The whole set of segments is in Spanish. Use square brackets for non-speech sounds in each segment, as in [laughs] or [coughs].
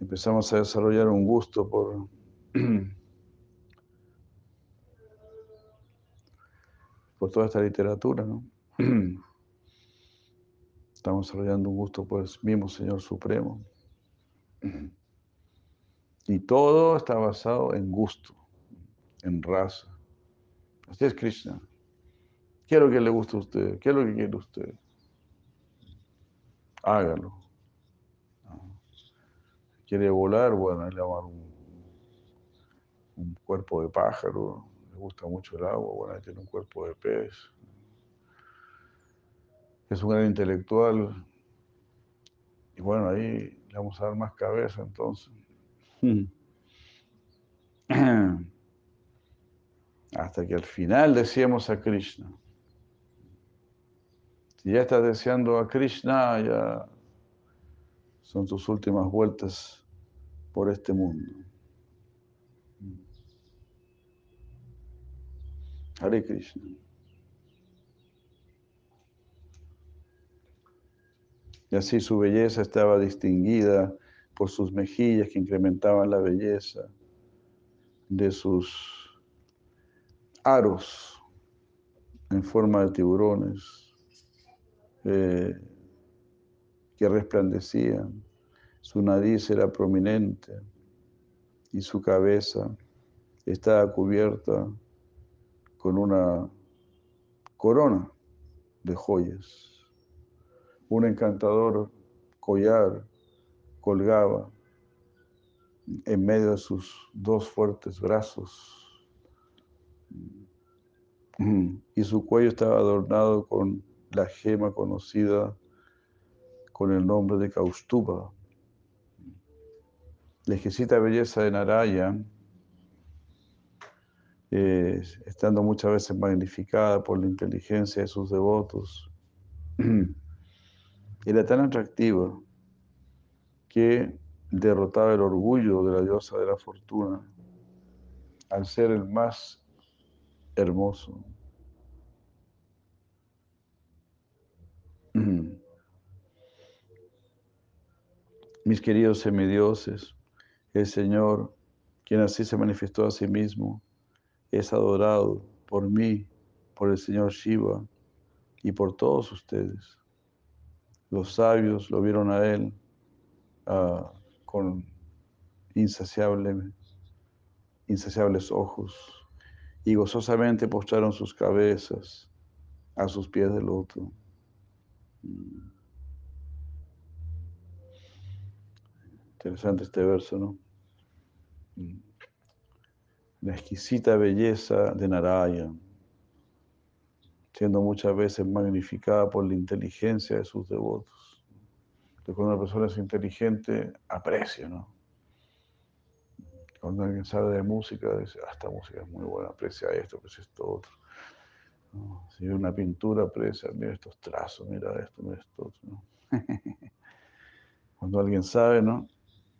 Empezamos a desarrollar un gusto por [clears throat] por toda esta literatura, ¿no? [clears throat] Estamos desarrollando un gusto por el mismo Señor Supremo. Y todo está basado en gusto, en raza. Así es Krishna. ¿Qué es lo que le gusta a usted? ¿Qué es lo que quiere usted? Hágalo. ¿Quiere volar? Bueno, le va a un, un cuerpo de pájaro gusta mucho el agua, bueno, tiene un cuerpo de pez. Es un gran intelectual. Y bueno, ahí le vamos a dar más cabeza entonces. [clears throat] Hasta que al final decíamos a Krishna. Si ya estás deseando a Krishna, ya son tus últimas vueltas por este mundo. Hare Krishna. Y así su belleza estaba distinguida por sus mejillas que incrementaban la belleza de sus aros en forma de tiburones eh, que resplandecían. Su nariz era prominente y su cabeza estaba cubierta con una corona de joyas. Un encantador collar colgaba en medio de sus dos fuertes brazos [clears throat] y su cuello estaba adornado con la gema conocida con el nombre de Kaustuba. La exquisita belleza de Narayan eh, estando muchas veces magnificada por la inteligencia de sus devotos. [clears throat] Era tan atractiva que derrotaba el orgullo de la diosa de la fortuna al ser el más hermoso. [clears throat] Mis queridos semidioses, el Señor, quien así se manifestó a sí mismo, es adorado por mí, por el Señor Shiva y por todos ustedes. Los sabios lo vieron a Él ah, con insaciable, insaciables ojos y gozosamente postraron sus cabezas a sus pies del otro. Interesante este verso, ¿no? Mm la exquisita belleza de Narayan, siendo muchas veces magnificada por la inteligencia de sus devotos. cuando una persona es inteligente, aprecia, ¿no? Cuando alguien sabe de música, dice, ah, esta música es muy buena, aprecia esto, aprecia esto otro. Si ve una pintura, aprecia, mira estos trazos, mira esto, mira esto otro. [laughs] Cuando alguien sabe, ¿no?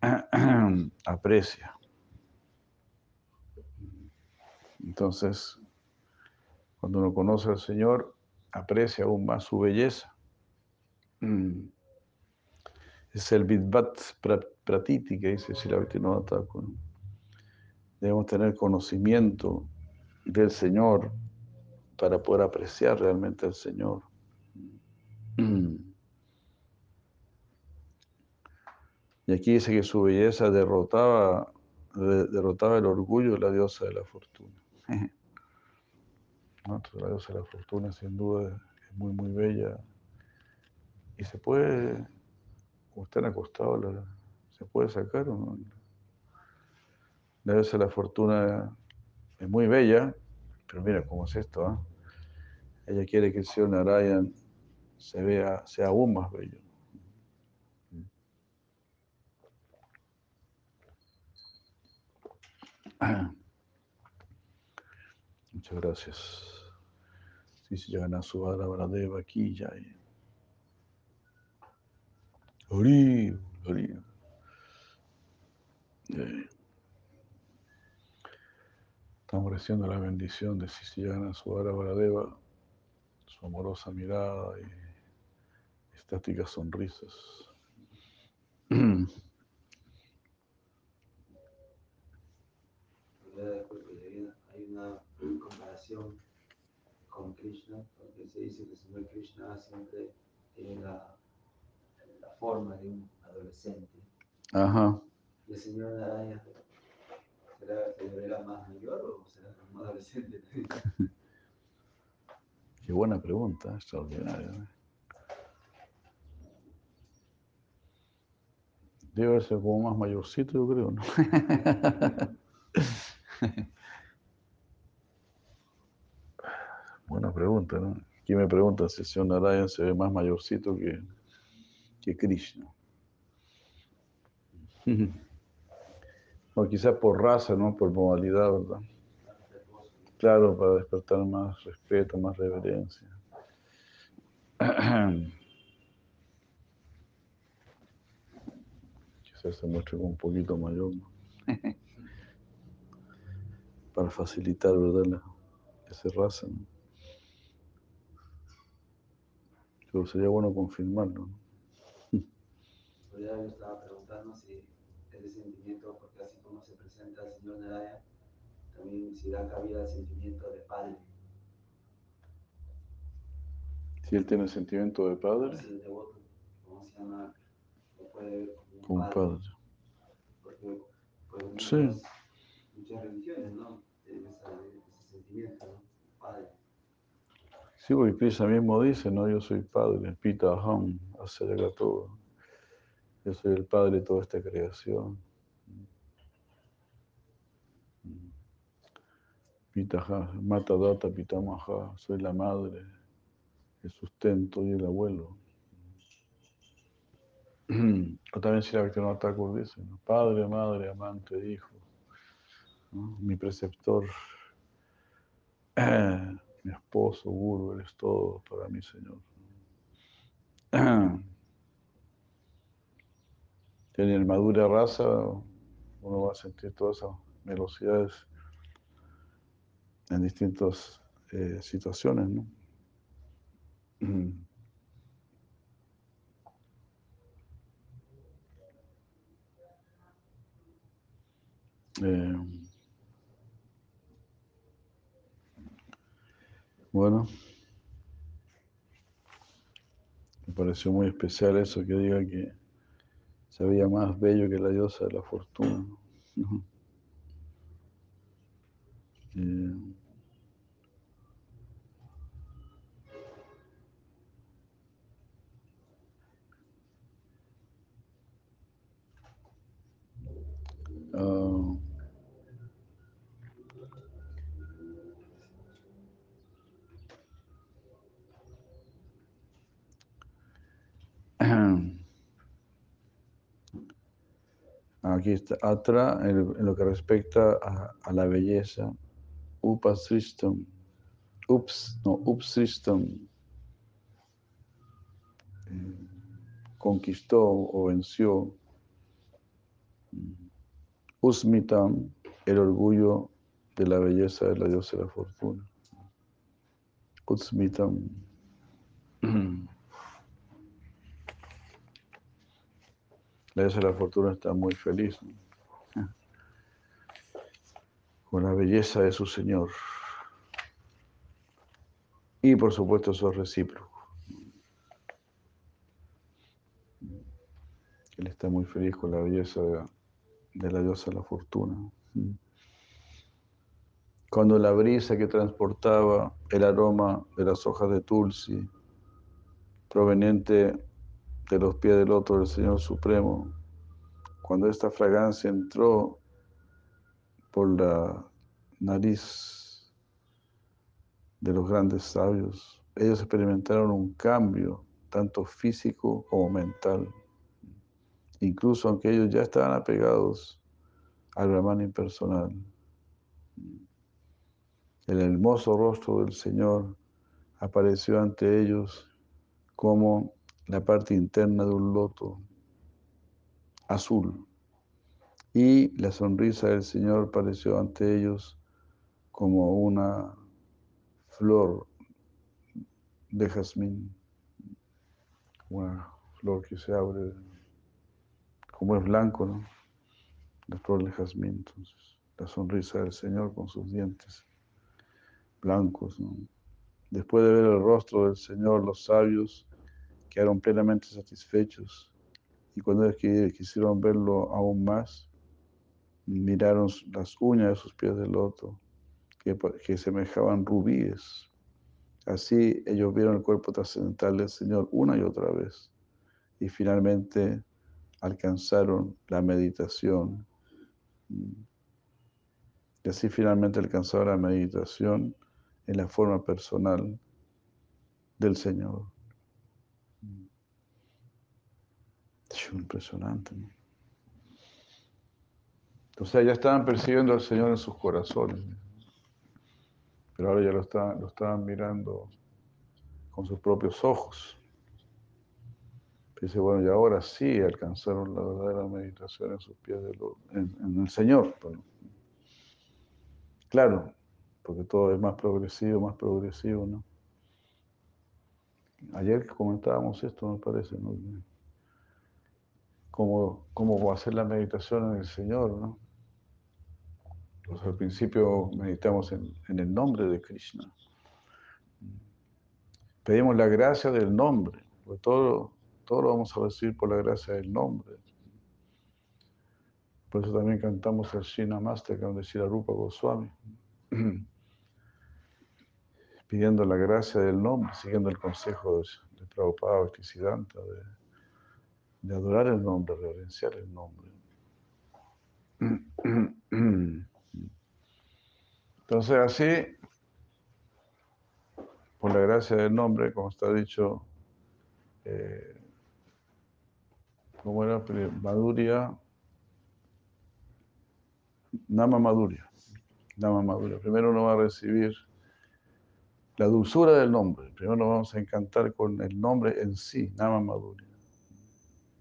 [clears throat] aprecia. Entonces, cuando uno conoce al Señor, aprecia aún más su belleza. Mm. Es el Vidvat Pratiti que dice no Thakur. Debemos tener conocimiento del Señor para poder apreciar realmente al Señor. Y aquí dice que su belleza derrotaba, derrotaba el orgullo de la diosa de la fortuna. [laughs] la diosa de la fortuna sin duda es muy, muy bella. Y se puede, como están acostados, se puede sacar o no. La diosa de la fortuna es muy bella, pero mira cómo es esto. ¿ah? Ella quiere que el señor Narayan se vea, sea aún más bello. [clears throat] Muchas gracias. Sí, si llegan a su aquí ya. Ori, ori. Estamos recibiendo la bendición de si llegan a su Baladeva, su amorosa mirada y estáticas sonrisas. [clears throat] relación con Krishna, porque se dice que el Señor Krishna siempre tiene la, la forma de un adolescente. Ajá. ¿Y el Señor Narayana será, se más mayor o será como adolescente? [laughs] Qué buena pregunta, extraordinaria. ¿eh? Debe ser como más mayorcito, yo creo, ¿no? [laughs] Buena pregunta, ¿no? Aquí me preguntan si señor Narayan se ve más mayorcito que, que Krishna. [laughs] O quizás por raza, ¿no? Por modalidad, ¿verdad? Claro, para despertar más respeto, más reverencia. [clears throat] Quizás se muestre como un poquito mayor, ¿no? [laughs] Para facilitar, ¿verdad? La, esa raza, ¿no? Pero sería bueno confirmarlo, ¿no? Yo estaba preguntando si ese sentimiento, porque así como se presenta el Señor Narayana, también si da cabida al sentimiento de padre. Si él tiene sentimiento de padre, Así el devoto, ¿cómo se llama? Lo puede ver como como un padre. Porque pues, muchas, Sí. muchas religiones, ¿no? Tienen esa- ese sentimiento, ¿no? Sí, porque mismo dice, ¿no? Yo soy padre, Pita Aham, todo. Yo soy el padre de toda esta creación. Pitaha, Mata Data soy la madre, el sustento y el abuelo. O también si la Bhaktivinoda Thakur dice, ¿no? padre, madre, amante, hijo, mi preceptor, [clears throat] mi esposo, guru, eres todo para mí, Señor. [clears throat] En el Madura Raza uno va a sentir todas esas velocidades en distintas eh, situaciones, ¿no? [clears throat] Eh, bueno, me pareció muy especial eso que diga que se veía más bello que la diosa de la fortuna. [laughs] ah, [clears throat] Aquí está Atra, en, lo- que respecta a, la belleza, Upasristam, Ups, no, Upsristam, eh, conquistó o venció, Usmitam, el orgullo de la belleza de la diosa de la fortuna. Utsmitam. [clears throat] La diosa de la fortuna está muy feliz con la belleza de su Señor. Y por supuesto eso es recíproco. Él está muy feliz con la belleza de, de la diosa de la fortuna. Cuando la brisa que transportaba el aroma de las hojas de Tulsi, proveniente de los pies del loto del Señor Supremo, cuando esta fragancia entró por la nariz de los grandes sabios, ellos experimentaron un cambio, tanto físico como mental. Incluso aunque ellos ya estaban apegados al Brahman impersonal. El hermoso rostro del Señor apareció ante ellos como la parte interna de un loto azul. Y la sonrisa del Señor apareció ante ellos como una flor de jazmín, una flor que se abre, como es blanco, ¿no? La flor de jazmín, entonces, la sonrisa del Señor con sus dientes blancos. Después de ver el rostro del Señor, los sabios quedaron plenamente satisfechos y cuando quisieron verlo aún más, miraron las uñas de sus pies de loto, que, que semejaban rubíes. Así ellos vieron el cuerpo trascendental del Señor una y otra vez y finalmente alcanzaron la meditación. Y así finalmente alcanzaron la meditación en la forma personal del Señor. Es impresionante. ¿no? O sea, ya estaban persiguiendo al Señor en sus corazones, pero ahora ya lo, lo estaban mirando con sus propios ojos. Dice, bueno, y ahora sí alcanzaron la verdadera meditación en sus pies de en, el Señor. claro, porque todo es más progresivo, más progresivo, ¿no? Ayer comentábamos esto, me parece, ¿no? Cómo, cómo hacer la meditación en el Señor, ¿no? Pues al principio meditamos en, en el nombre de Krishna. Pedimos la gracia del nombre, todo todo lo vamos a recibir por la gracia del nombre. Por eso también cantamos el Shina Master, que decir a Rupa Goswami, [clears throat] pidiendo la gracia del nombre, siguiendo el consejo de, de Prabhupada de, de adorar el nombre, reverenciar el nombre. Entonces así, por la gracia del nombre, como está dicho, eh, ¿Cómo era? Maduria. Nama Maduria. Nama Maduria. Primero uno va a recibir la dulzura del nombre. Primero nos vamos a encantar con el nombre en sí, Nama Maduria.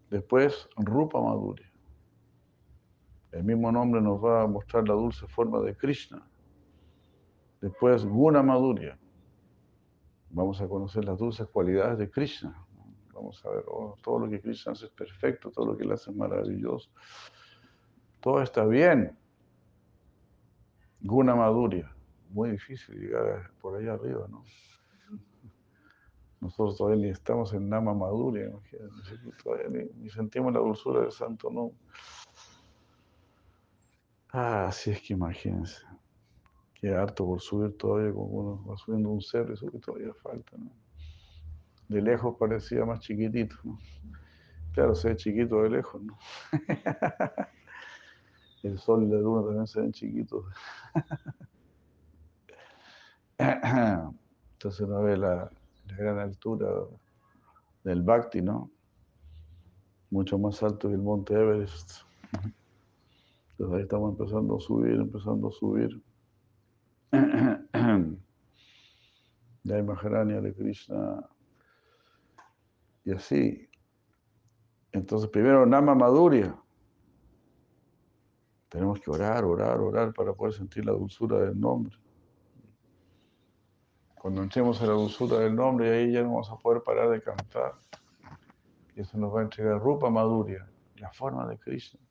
Después, Rupa Maduria. El mismo nombre nos va a mostrar la dulce forma de Krishna. Después, Guna Maduria. Vamos a conocer las dulces cualidades de Krishna. Vamos a ver, oh, todo lo que Krishna hace es perfecto, todo lo que él hace es maravilloso. Todo está bien. Guna Maduria. Muy difícil llegar por ahí arriba, ¿no? Nosotros todavía ni estamos en Nama todavía ni, sentimos la dulzura del santo nombre. Ah, así es que imagínense. Qué harto por subir todavía, como uno va subiendo un cerro, eso que todavía falta, ¿no? de lejos parecía más chiquitito. Claro, se ve chiquito de lejos, ¿no? [laughs] El sol y la luna también se ven chiquitos. [laughs] Entonces uno ve la, gran altura del Bhakti, ¿no? Mucho más alto que el monte Everest. Entonces ahí estamos empezando a subir, empezando a subir. [clears throat] Ya Maharani de Krishna y así. Entonces, primero, Nama Maduria. Tenemos que orar, orar, orar para poder sentir la dulzura del nombre. Cuando entremos en la dulzura del nombre, ahí ya no vamos a poder parar de cantar. Y eso nos va a entregar Rupa Maduria, la forma de Krishna.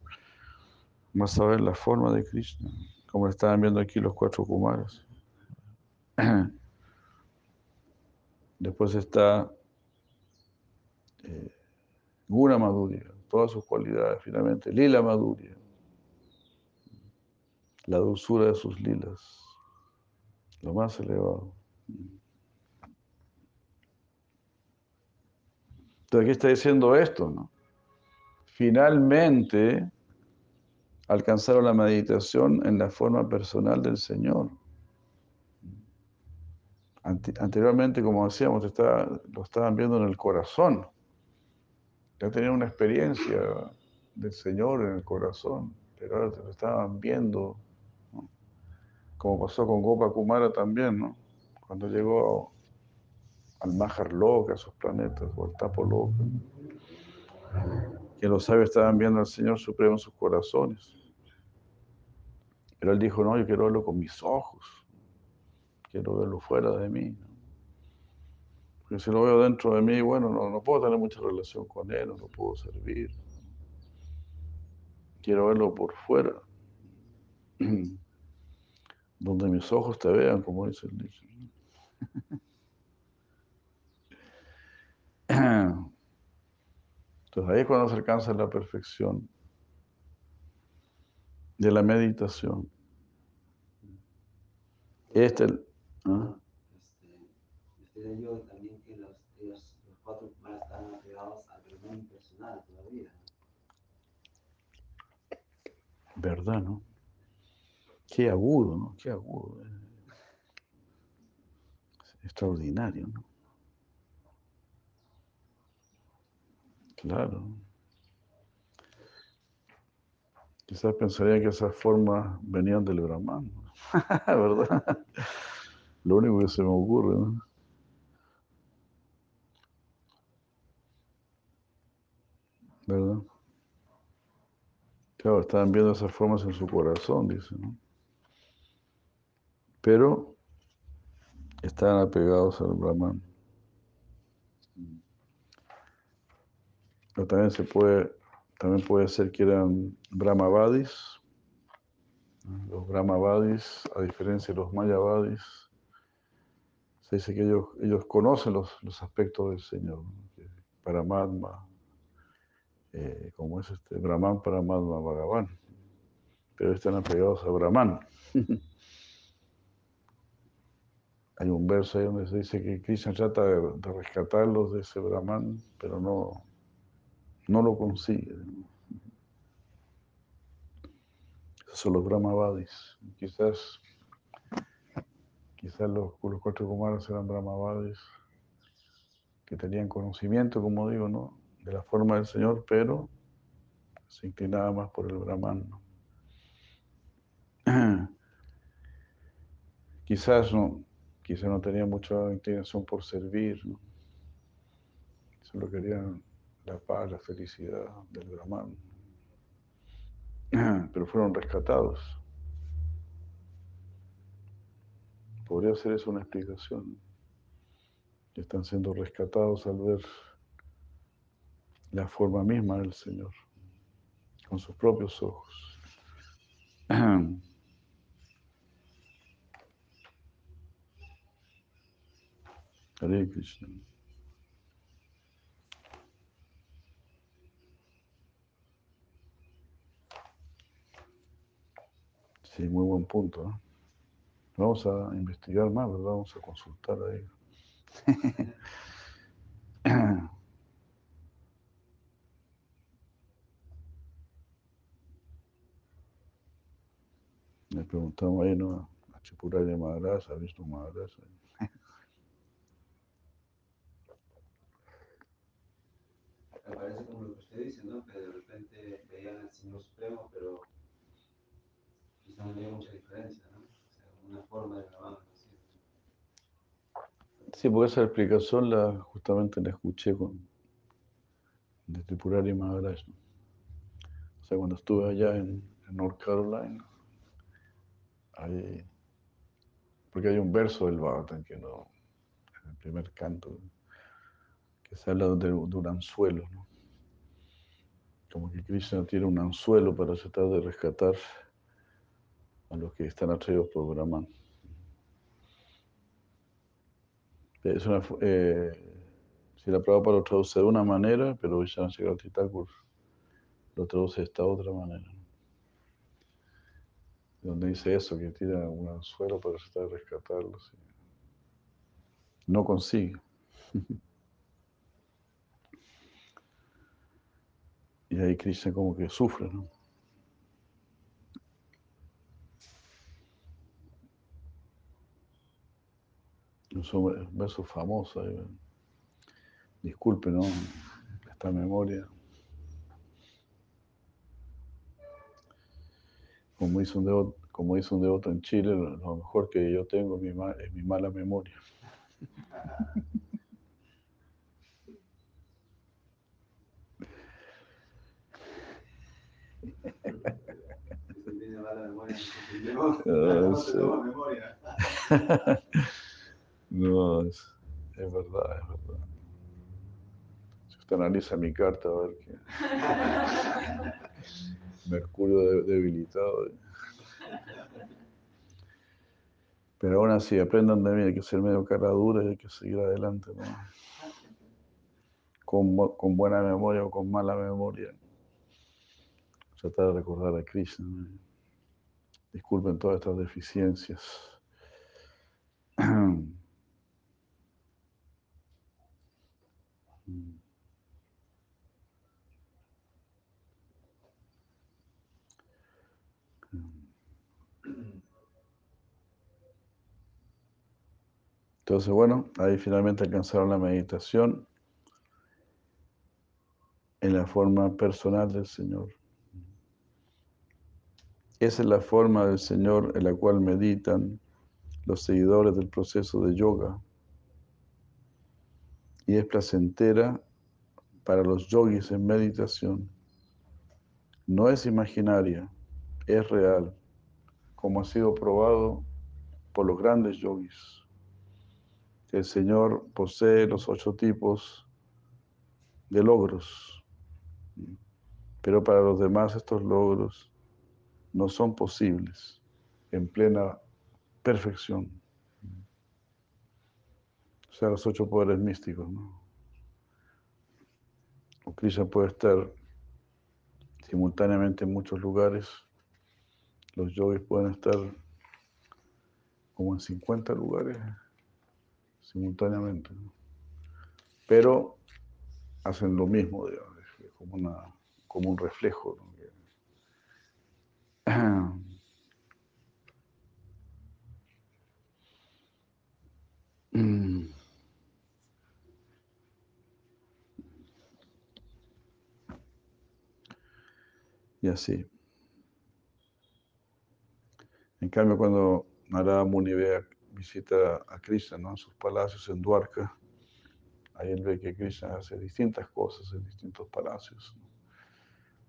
Vamos a ver la forma de Krishna, como estaban viendo aquí los cuatro Kumaras. [clears throat] Después está eh, Guna Maduria, todas sus cualidades, finalmente, Lila Maduria, la dulzura de sus lilas, lo más elevado. Entonces aquí está diciendo esto, ¿no? Finalmente alcanzaron la meditación en la forma personal del Señor. Anteriormente, como decíamos, lo estaban viendo en el corazón ya tenían una experiencia del Señor en el corazón, pero ahora te lo estaban viendo, como pasó con Gopa Kumara también, ¿no? Cuando llegó al Mahar Loka, a sus planetas, o al Tapo Loka, que los sabios estaban viendo al Señor Supremo en sus corazones. Pero él dijo, no, yo quiero verlo con mis ojos, quiero verlo fuera de mí. Porque si lo veo dentro de mí, bueno, no, puedo tener mucha relación con él, no lo puedo servir. Quiero verlo por fuera. [clears throat] Donde mis ojos te vean, como dice el dicho. Entonces ahí es cuando se alcanza la perfección de la meditación. Este, ¿ah? este, este también que los, los, los cuatro más están apegados al perdón personal todavía. ¿Verdad, no? Qué agudo, ¿no? Qué agudo. Eh. Extraordinario, ¿no? Claro. Quizás pensaría que esas formas venían del Brahman, [laughs] ¿verdad? Lo único que se me ocurre, ¿no? ¿Verdad? Claro, estaban viendo esas formas en su corazón, dice, ¿no? Pero estaban apegados al Brahman. Pero también se puede, también puede ser que eran Brahmavadis. Los Brahmavadis, a diferencia de los Mayavadis, se dice que ellos, ellos conocen los, aspectos del Señor. Paramatma, eh, como es este Brahman, Paramatma, Bhagavan. Pero están apegados a Brahman. [laughs] Hay un verso ahí donde se dice que Krishna trata de, rescatarlos de ese Brahman, pero no, no lo consigue. Esos son los Brahmavadis. Quizás, quizás los, los cuatro Kumaras eran Brahmavadis que tenían conocimiento, como digo, ¿no? de la forma del Señor, pero se inclinaba más por el Brahman. [clears throat] Quizás no, quizás no tenía mucha inclinación por servir, solo querían la paz, la felicidad del Brahman. [clears throat] Pero fueron rescatados. Podría ser eso una explicación. Están siendo rescatados al ver la forma misma del Señor, con sus propios ojos. [clears throat] Sí, muy buen punto. Vamos a investigar más, ¿verdad? Vamos a consultar ahí. [coughs] Le preguntamos ahí, ¿no? A Chipuraya Maharaj, a Vishnu Maharaj. Me parece como lo que usted dice, ¿no? Que de repente veían al Señor Supremo, pero no había mucha diferencia, ¿no? O sea, una forma de grabar. Sí, porque esa explicación la, justamente la escuché con, de Tripurari Maharaj. O sea, cuando estuve allá en, North Carolina, ahí, porque hay un verso del Bhagavatam que no, en el primer canto, que se habla de, un anzuelo. Como que Krishna tiene un anzuelo para tratar de rescatar a los que están atraídos por Brahman. Es una, eh, si la prueba lo traduce de una manera, pero Vishana Thakur lo traduce de esta otra manera. Donde dice eso, que tira un anzuelo para tratar de rescatarlos. No consigue. [laughs] y ahí Krishna como que sufre, ¿no? un verso famoso. Disculpe, ¿no? Esta memoria. Como dice un devoto, como dice un devoto en Chile, lo mejor que yo tengo es mi mala memoria. [laughs] [laughs] No, es, es verdad, es verdad. Si usted analiza mi carta, a ver que [laughs] Mercurio debilitado. Pero aún así, aprendan de mí, hay que ser medio cara dura y hay que seguir adelante, ¿no? Con, con, buena memoria o con mala memoria. Tratar de recordar a Krishna. Disculpen todas estas deficiencias. Entonces, bueno, ahí finalmente alcanzaron la meditación en la forma personal del Señor. Esa es la forma del Señor en la cual meditan los seguidores del proceso de yoga. Y es placentera para los yogis en meditación. No es imaginaria, es real, como ha sido probado por los grandes yogis. El Señor posee los ocho tipos de logros, pero para los demás estos logros no son posibles en plena perfección. O sea, los ocho poderes místicos, ¿no? O Krishna puede estar simultáneamente en muchos lugares. Los yogis pueden estar como en 50 lugares simultáneamente. Pero hacen lo mismo, digamos, como, una, como un reflejo. Y así. En cambio, cuando Narada Muni ve visita a Krishna ¿no? en sus palacios en Dwarka, ahí él ve que Krishna hace distintas cosas en distintos palacios.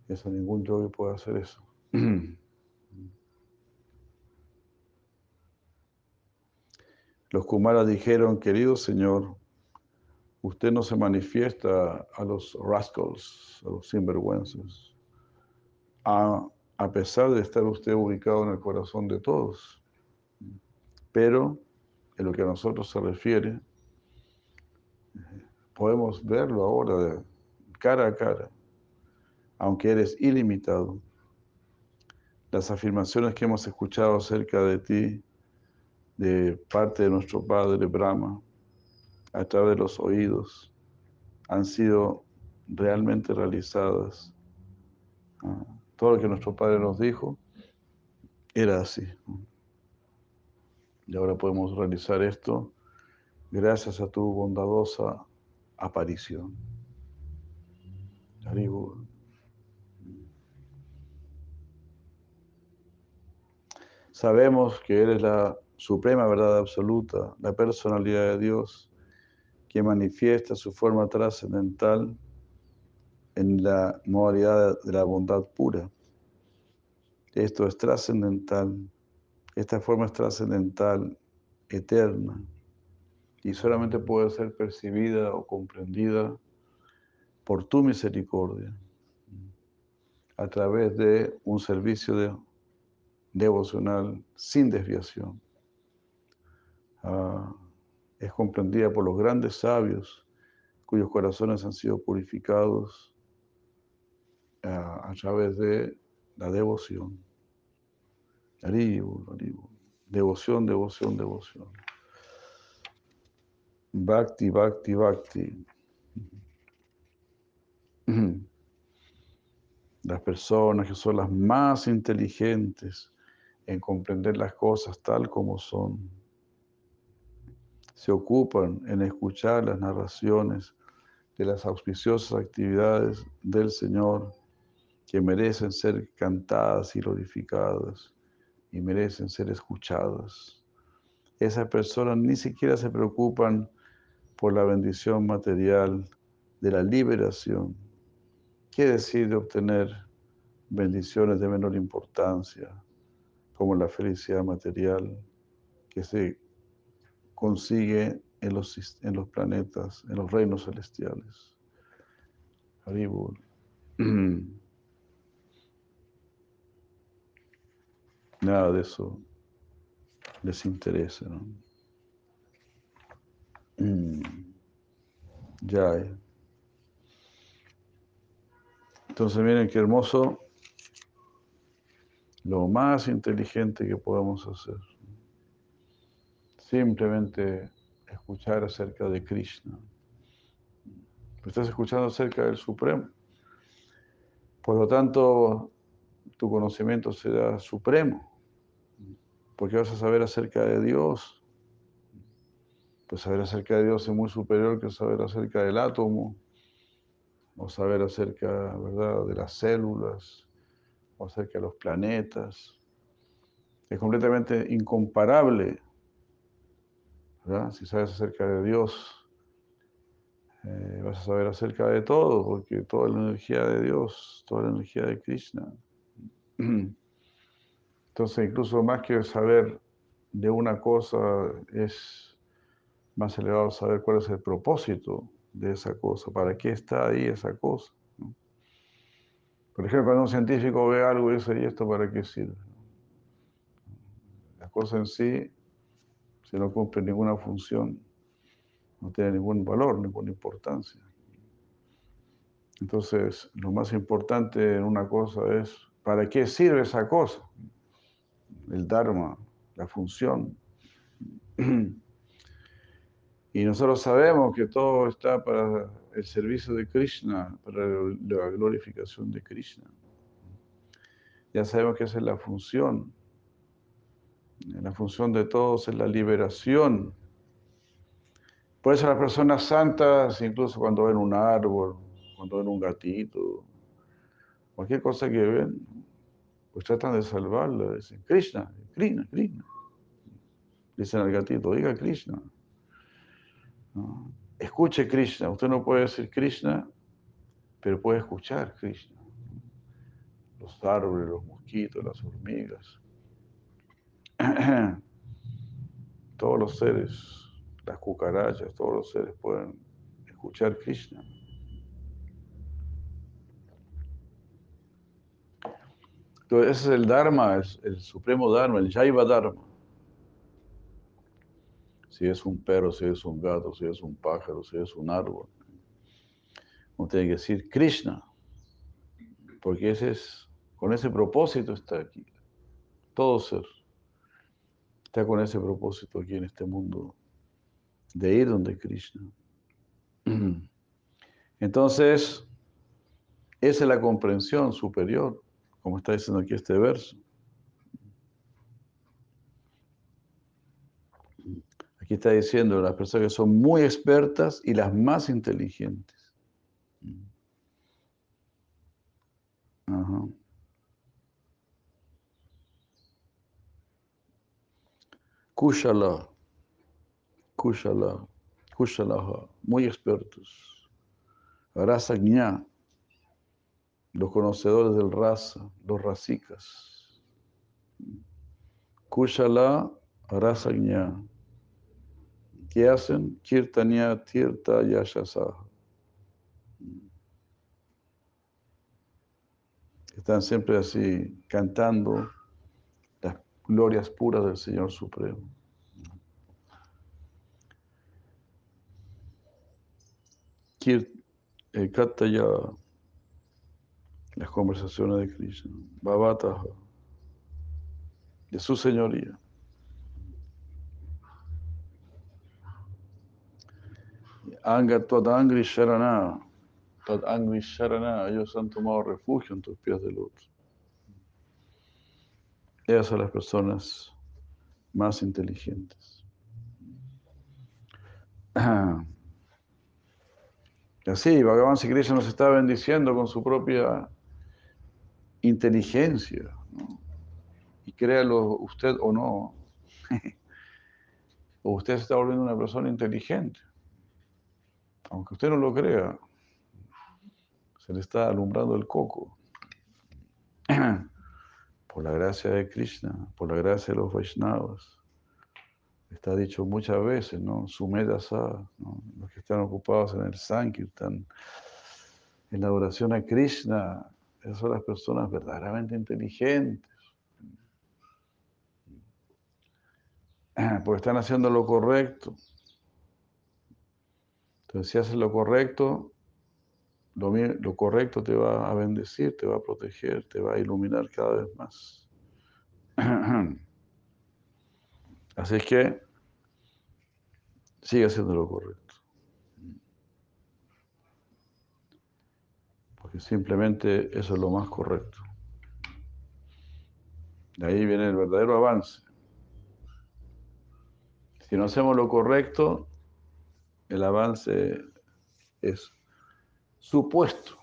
¿no? Ningún yogi puede hacer eso. [clears throat] Los Kumaras dijeron, querido Señor, usted no se manifiesta a los rascals, a los sinvergüenzas, a, a pesar de estar usted ubicado en el corazón de todos. Pero en lo que a nosotros se refiere, podemos verlo ahora cara a cara, aunque eres ilimitado. Las afirmaciones que hemos escuchado acerca de ti, de parte de nuestro Padre Brahma, a través de los oídos, han sido realmente realizadas. Todo lo que nuestro Padre nos dijo era así. Y ahora podemos realizar esto gracias a tu bondadosa aparición. Sabemos que eres la suprema verdad absoluta, la personalidad de Dios, que manifiesta su forma trascendental en la modalidad de la bondad pura. Esto es trascendental esta forma es trascendental, eterna, y solamente puede ser percibida o comprendida por tu misericordia a través de un servicio de, devocional sin desviación. Ah, es comprendida por los grandes sabios cuyos corazones han sido purificados a través de la devoción. Devoción, devoción, devoción. Bhakti, bhakti, bhakti. [clears throat] Las personas que son las más inteligentes en comprender las cosas tal como son, se ocupan en escuchar las narraciones de las auspiciosas actividades del Señor que merecen ser cantadas y glorificadas y merecen ser escuchadas. Esas personas ni siquiera se preocupan por la bendición material de la liberación. ¿Qué decir de obtener bendiciones de menor importancia, como la felicidad material que se consigue en los, en los planetas, en los reinos celestiales? Haribur. [clears throat] Nada de eso les interese. ¿no? Mm. Ya. Eh. Entonces miren qué hermoso, lo más inteligente que podemos hacer. Simplemente escuchar acerca de Krishna. Estás escuchando acerca del Supremo. Por lo tanto, tu conocimiento será supremo, porque vas a saber acerca de Dios. Pues saber acerca de Dios es muy superior que saber acerca del átomo, o saber acerca ¿verdad? de las células, o acerca de los planetas. Es completamente incomparable. Si sabes acerca de Dios, eh, vas a saber acerca de todo, porque toda la energía de Dios, toda la energía de Krishna. [clears throat] Entonces, incluso más que saber de una cosa, es más elevado saber cuál es el propósito de esa cosa, para qué está ahí esa cosa. Por ejemplo, cuando un científico ve algo y dice, ¿y esto para qué sirve? La cosa en sí, si no cumple ninguna función, no tiene ningún valor, ninguna importancia. Entonces, lo más importante en una cosa es, ¿para qué sirve esa cosa? El Dharma, la función. [clears throat] Y nosotros sabemos que todo está para el servicio de Krishna, para la glorificación de Krishna. Ya sabemos que esa es la función. La función de todos es la liberación por eso las personas santas, incluso cuando ven un árbol, cuando ven un gatito, cualquier cosa que ven, pues tratan de salvarla. Dicen, Krishna, Krishna, Krishna. Dicen al gatito, diga Krishna. Escuche Krishna. Usted no puede decir Krishna, pero puede escuchar Krishna. Los árboles, los mosquitos, las hormigas. [clears throat] Todos los seres las cucarachas, todos los seres pueden escuchar Krishna. Entonces, ese es el Dharma, es el supremo Dharma, el Jaiva Dharma. Si es un perro, si es un gato, si es un pájaro, si es un árbol. Uno tiene que decir Krishna, porque ese es, con ese propósito está aquí. Todo ser está con ese propósito aquí en este mundo de ir donde Krishna. [clears throat] Entonces, esa es la comprensión superior, como está diciendo aquí este verso. Aquí está diciendo las personas que son muy expertas y las más inteligentes. Ajá. Kushala. Kushala, muy expertos. Rasa Gña, los conocedores del raza, los rasikas. Kushala, Rasa Gña. ¿Qué hacen? Kirtanya Tirta Yashasaha. Están siempre así cantando las glorias puras del Señor Supremo. Eh, ya las conversaciones de Krishna, Bhavata, de su señoría. Anga Angri Sharana, Angri Sharana, ellos han tomado refugio en tus pies de luz. Ellas son las personas más inteligentes. [clears throat] así, Bhagavan Krishna nos está bendiciendo con su propia inteligencia. Y créalo usted o no, [laughs] usted se está volviendo una persona inteligente. Aunque usted no lo crea, se le está alumbrando el coco. [clears throat] Por la gracia de Krishna, por la gracia de los Vaishnavas. Está dicho muchas veces, ¿no? Sumedasa, ¿no? los que están ocupados en el Sankirtan, en la adoración a Krishna, esas son las personas verdaderamente inteligentes. [clears throat] porque están haciendo lo correcto. Entonces, si haces lo correcto, lo, lo, correcto te va a bendecir, te va a proteger, te va a iluminar cada vez más. [clears throat] Así es que sigue haciendo lo correcto. Porque simplemente eso es lo más correcto. De ahí viene el verdadero avance. Si no hacemos lo correcto, el avance es supuesto.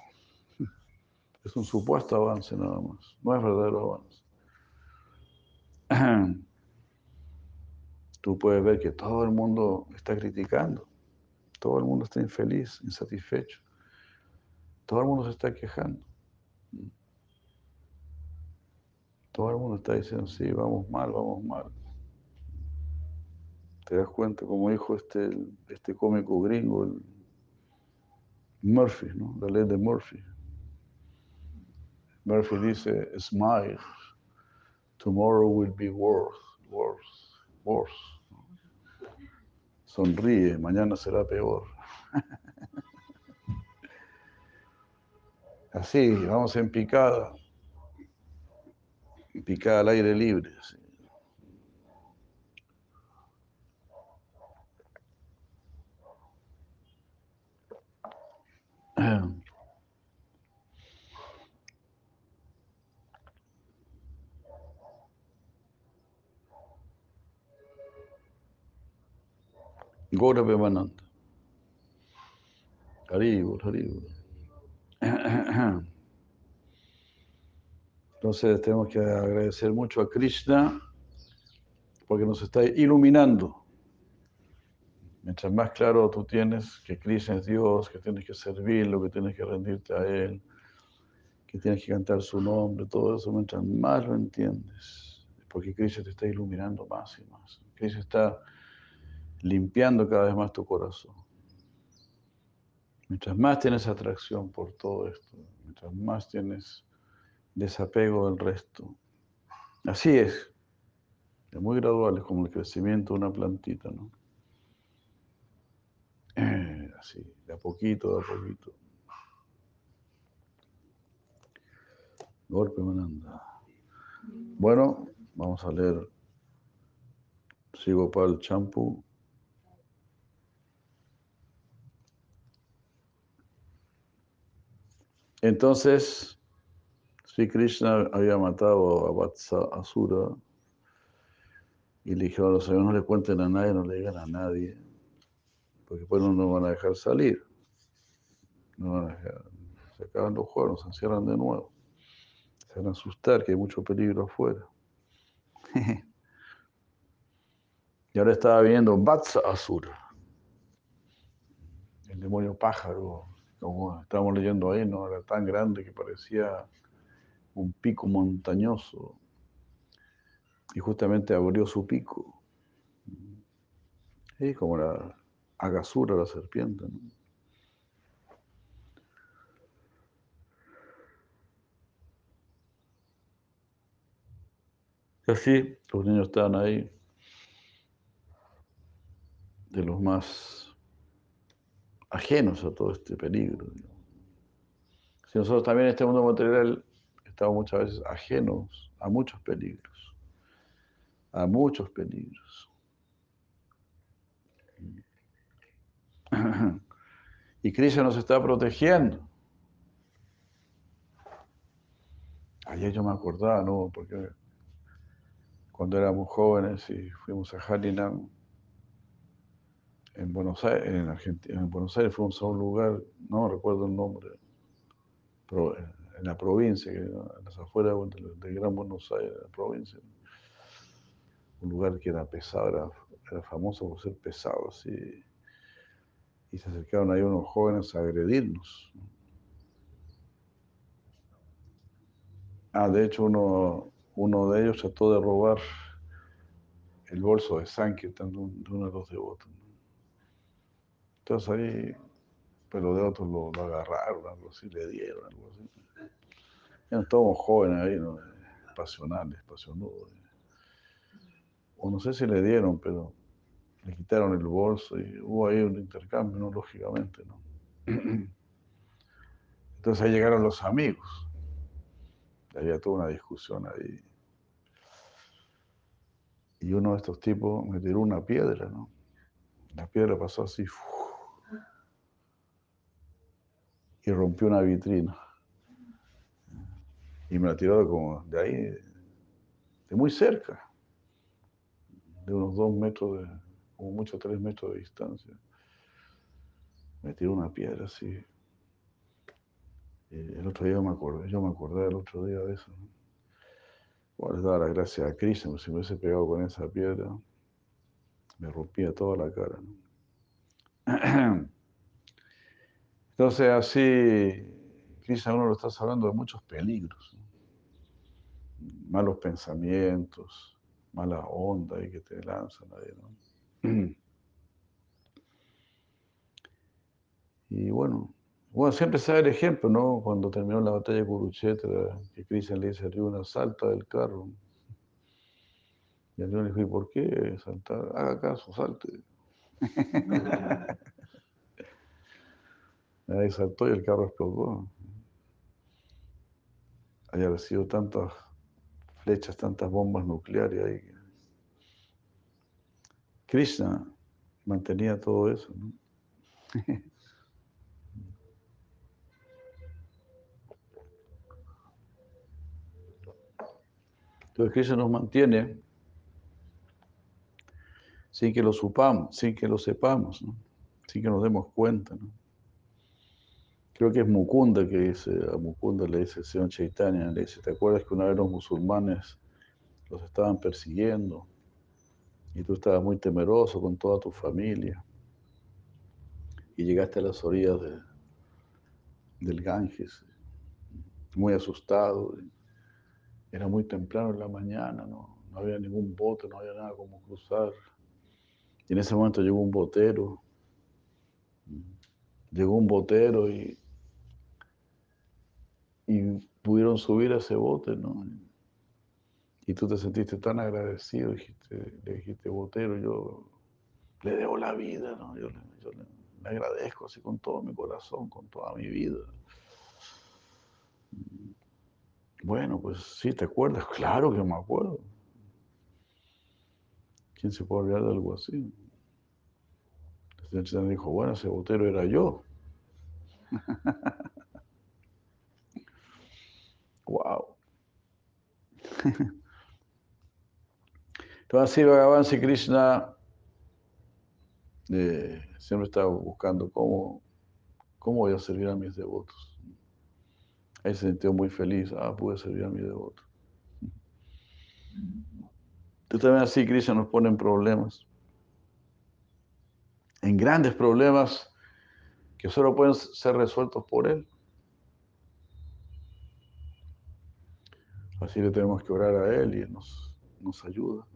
Es un supuesto avance nada más. No es verdadero avance. Tú puedes ver que todo el mundo está criticando. Todo el mundo está infeliz, insatisfecho. Todo el mundo se está quejando. Todo el mundo está diciendo, sí, vamos mal, vamos mal. Te das cuenta, como dijo este, este cómico gringo, el Murphy, ¿no? La ley de Murphy. Murphy dice, smile, tomorrow will be worse, worse, worse. Sonríe, mañana será peor. [laughs] Así, vamos en picada, en picada al aire libre. Así. Gora Bemananda. Haribur. [clears throat] Entonces tenemos que agradecer mucho a Krishna porque nos está iluminando. Mientras más claro tú tienes que Krishna es Dios, que tienes que servirlo, que tienes que rendirte a Él, que tienes que cantar su nombre, todo eso, mientras más lo entiendes, porque Krishna te está iluminando más y más. Krishna está limpiando cada vez más tu corazón. Mientras más tienes atracción por todo esto, mientras más tienes desapego del resto. Así es. Es muy gradual, es como el crecimiento de una plantita, ¿no? [clears throat] Así, de a poquito, de a poquito. Golpe mananda. Bueno, vamos a leer Sigo para el champú. Entonces, Sri Krishna había matado a Vatsa Asura y le dijo a los señores, no le cuenten a nadie, no le digan a nadie porque después no nos van a dejar salir. No van a dejar. Se acaban los juegos, se encierran de nuevo. Se van a asustar que hay mucho peligro afuera. [laughs] y ahora estaba viendo Vatsa Asura, el demonio pájaro, como estábamos leyendo ahí, no era tan grande que parecía un pico montañoso. Y justamente abrió su pico. Y como la, Agasura, la serpiente. Y así los niños estaban ahí, de los más ajenos a todo este peligro. Si nosotros también en este mundo material estamos muchas veces ajenos a muchos peligros, a muchos peligros. Y Krishna nos está protegiendo. Ayer yo me acordaba, ¿no? Porque cuando éramos jóvenes y fuimos a Harinam, en Buenos Aires, en Argentina, en Buenos Aires fuimos a un lugar, no recuerdo el nombre, en la provincia, en las afueras de, Gran Buenos Aires, la provincia, un lugar que era pesado, era, era famoso por ser pesado, así y se acercaron ahí unos jóvenes a agredirnos. Ah, de hecho uno, uno de ellos trató de robar el bolso de Sankirtan de, uno de los devotos. Entonces ahí, pero de otros lo, agarraron, algo así, le dieron, algo así. Eran todos jóvenes ahí, ¿no? pasionales, pasionudos. o no sé si le dieron, pero le quitaron el bolso y hubo ahí un intercambio, ¿no? Lógicamente, ¿no? [clears throat] Entonces ahí llegaron los amigos. Había toda una discusión ahí. Y uno de estos tipos me tiró una piedra, ¿no? La piedra pasó así y rompió una vitrina. Y me la tiró como de ahí, de muy cerca, de unos dos metros, de, como mucho tres metros de distancia. Me tiró una piedra así. Y el otro día me acordé, yo me acordé el otro día de eso. Bueno, les daba las gracias a Cristo, si me hubiese pegado con esa piedra, me rompía toda la cara. [clears throat] Entonces así, Krishna uno lo está hablando de muchos peligros, malos pensamientos, malas ondas que te lanzan ahí, ¿no? [clears throat] Y bueno, bueno, siempre se da el ejemplo, ¿no? Cuando terminó la batalla de Kurukshetra, que Krishna le dice a salta del carro. Y Arjuna le dijo, ¿y por qué saltar? Haga caso, salte. [laughs] Ahí saltó y el carro explotó. Había recibido tantas flechas, tantas bombas nucleares ahí. Krishna mantenía todo eso. ¿no? Entonces Krishna nos mantiene sin que lo supamos, sin que lo sepamos, sin que nos demos cuenta. ¿no? Creo que es Mukunda que dice, a Mukunda le dice el señor Chaitanya, le dice, ¿te acuerdas que una vez los musulmanes los estaban persiguiendo y tú estabas muy temeroso con toda tu familia y llegaste a las orillas del Ganges, muy asustado, era muy temprano en la mañana, ¿no? no había ningún bote, no había nada como cruzar. Y en ese momento llegó un botero, llegó un botero y y pudieron subir a ese bote, ¿no? Y tú te sentiste tan agradecido, dijiste, le dijiste, botero, yo le debo la vida, ¿no? Yo, le, agradezco así con todo mi corazón, con toda mi vida. Bueno, pues sí, ¿te acuerdas? [laughs] Claro que me acuerdo. ¿Quién se puede olvidar de algo así? Entonces dijo, bueno, ese botero era yo. [laughs] Wow. Entonces [laughs] Bhagavan Sri Krishna eh, siempre estaba buscando cómo, cómo voy a servir a mis devotos. Ahí se sintió muy feliz, ah, pude servir a mis devotos. Tú también así, Krishna nos pone en problemas. En grandes problemas que solo pueden ser resueltos por Él. Así le tenemos que orar a Él y Él nos, nos ayuda.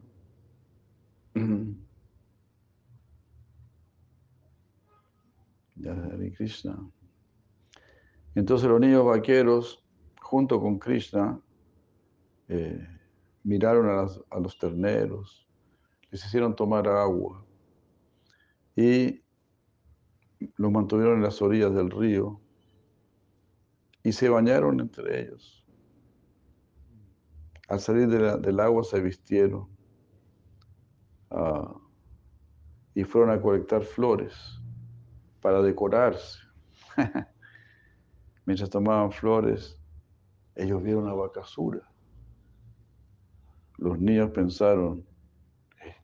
Krishna. Entonces los niños vaqueros, junto con Krishna, eh, miraron a, a, los terneros, les hicieron tomar agua y los mantuvieron en las orillas del río y se bañaron entre ellos. Al salir del agua se vistieron ah, y fueron a colectar flores para decorarse. [laughs] Mientras tomaban flores, ellos vieron la vacasura. Los niños pensaron, eh,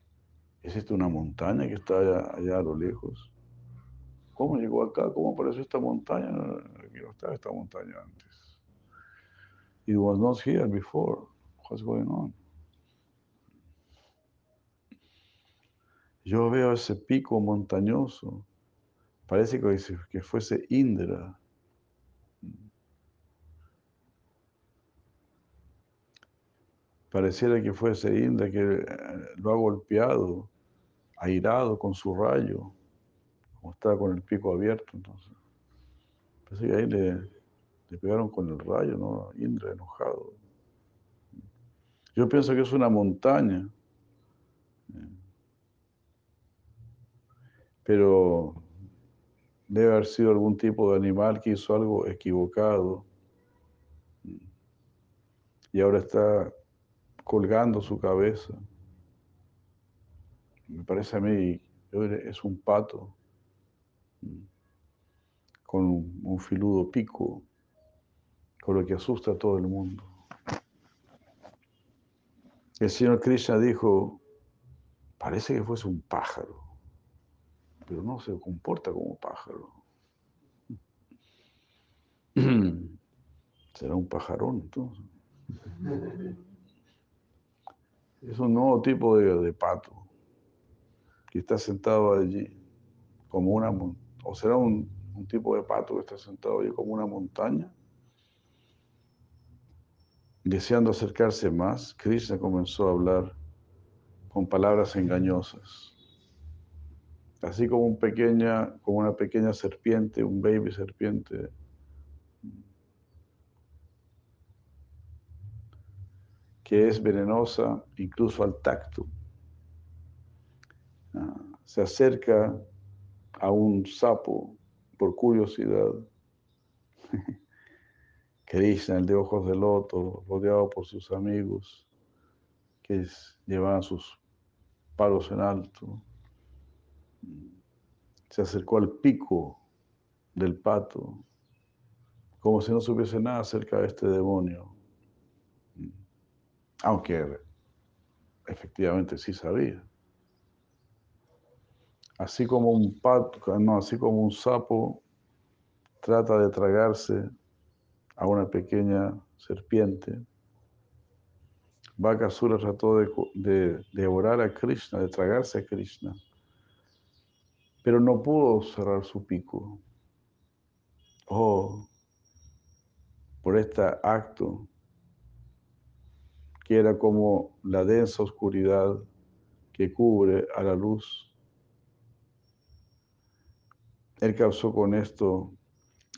¿es esta una montaña que está allá, a lo lejos? ¿Cómo llegó acá? ¿Cómo apareció esta montaña? Aquí no estaba esta montaña antes. It was not here before. What's going on? Yo veo ese pico montañoso. Parece que, fuese Indra. Pareciera que fuese Indra que eh, lo ha golpeado, airado con su rayo, como estaba con el pico abierto. Entonces, parece que ahí le, le pegaron con el rayo, ¿no? Indra enojado. Yo pienso que es una montaña Pero debe haber sido algún tipo de animal que hizo algo equivocado y ahora está colgando su cabeza. Me parece a mí, es un pato con un filudo pico, con lo que asusta a todo el mundo. El Señor Krishna dijo, parece que fuese un pájaro, pero no se comporta como pájaro. [clears throat] Será un pajarón entonces. [laughs] Es un nuevo tipo de, pato que está sentado allí como una o será un, un tipo de pato que está sentado allí como una montaña. Deseando acercarse más, Krishna comenzó a hablar con palabras engañosas. Así como, un pequeña, como una pequeña serpiente, un baby serpiente que es venenosa incluso al tacto. Ah, se acerca a un sapo por curiosidad. [laughs] Krishna, el de ojos de loto, rodeado por sus amigos, que llevaban sus palos en alto, se acercó al pico del pato, como si no supiese nada acerca de este demonio aunque efectivamente sí sabía. Así como un pato, no, así como un sapo trata de tragarse a una pequeña serpiente, Bakasura trató de, de, devorar a Krishna, de tragarse a Krishna, pero no pudo cerrar su pico. Oh, por este acto que era como la densa oscuridad que cubre a la luz. Él causó con esto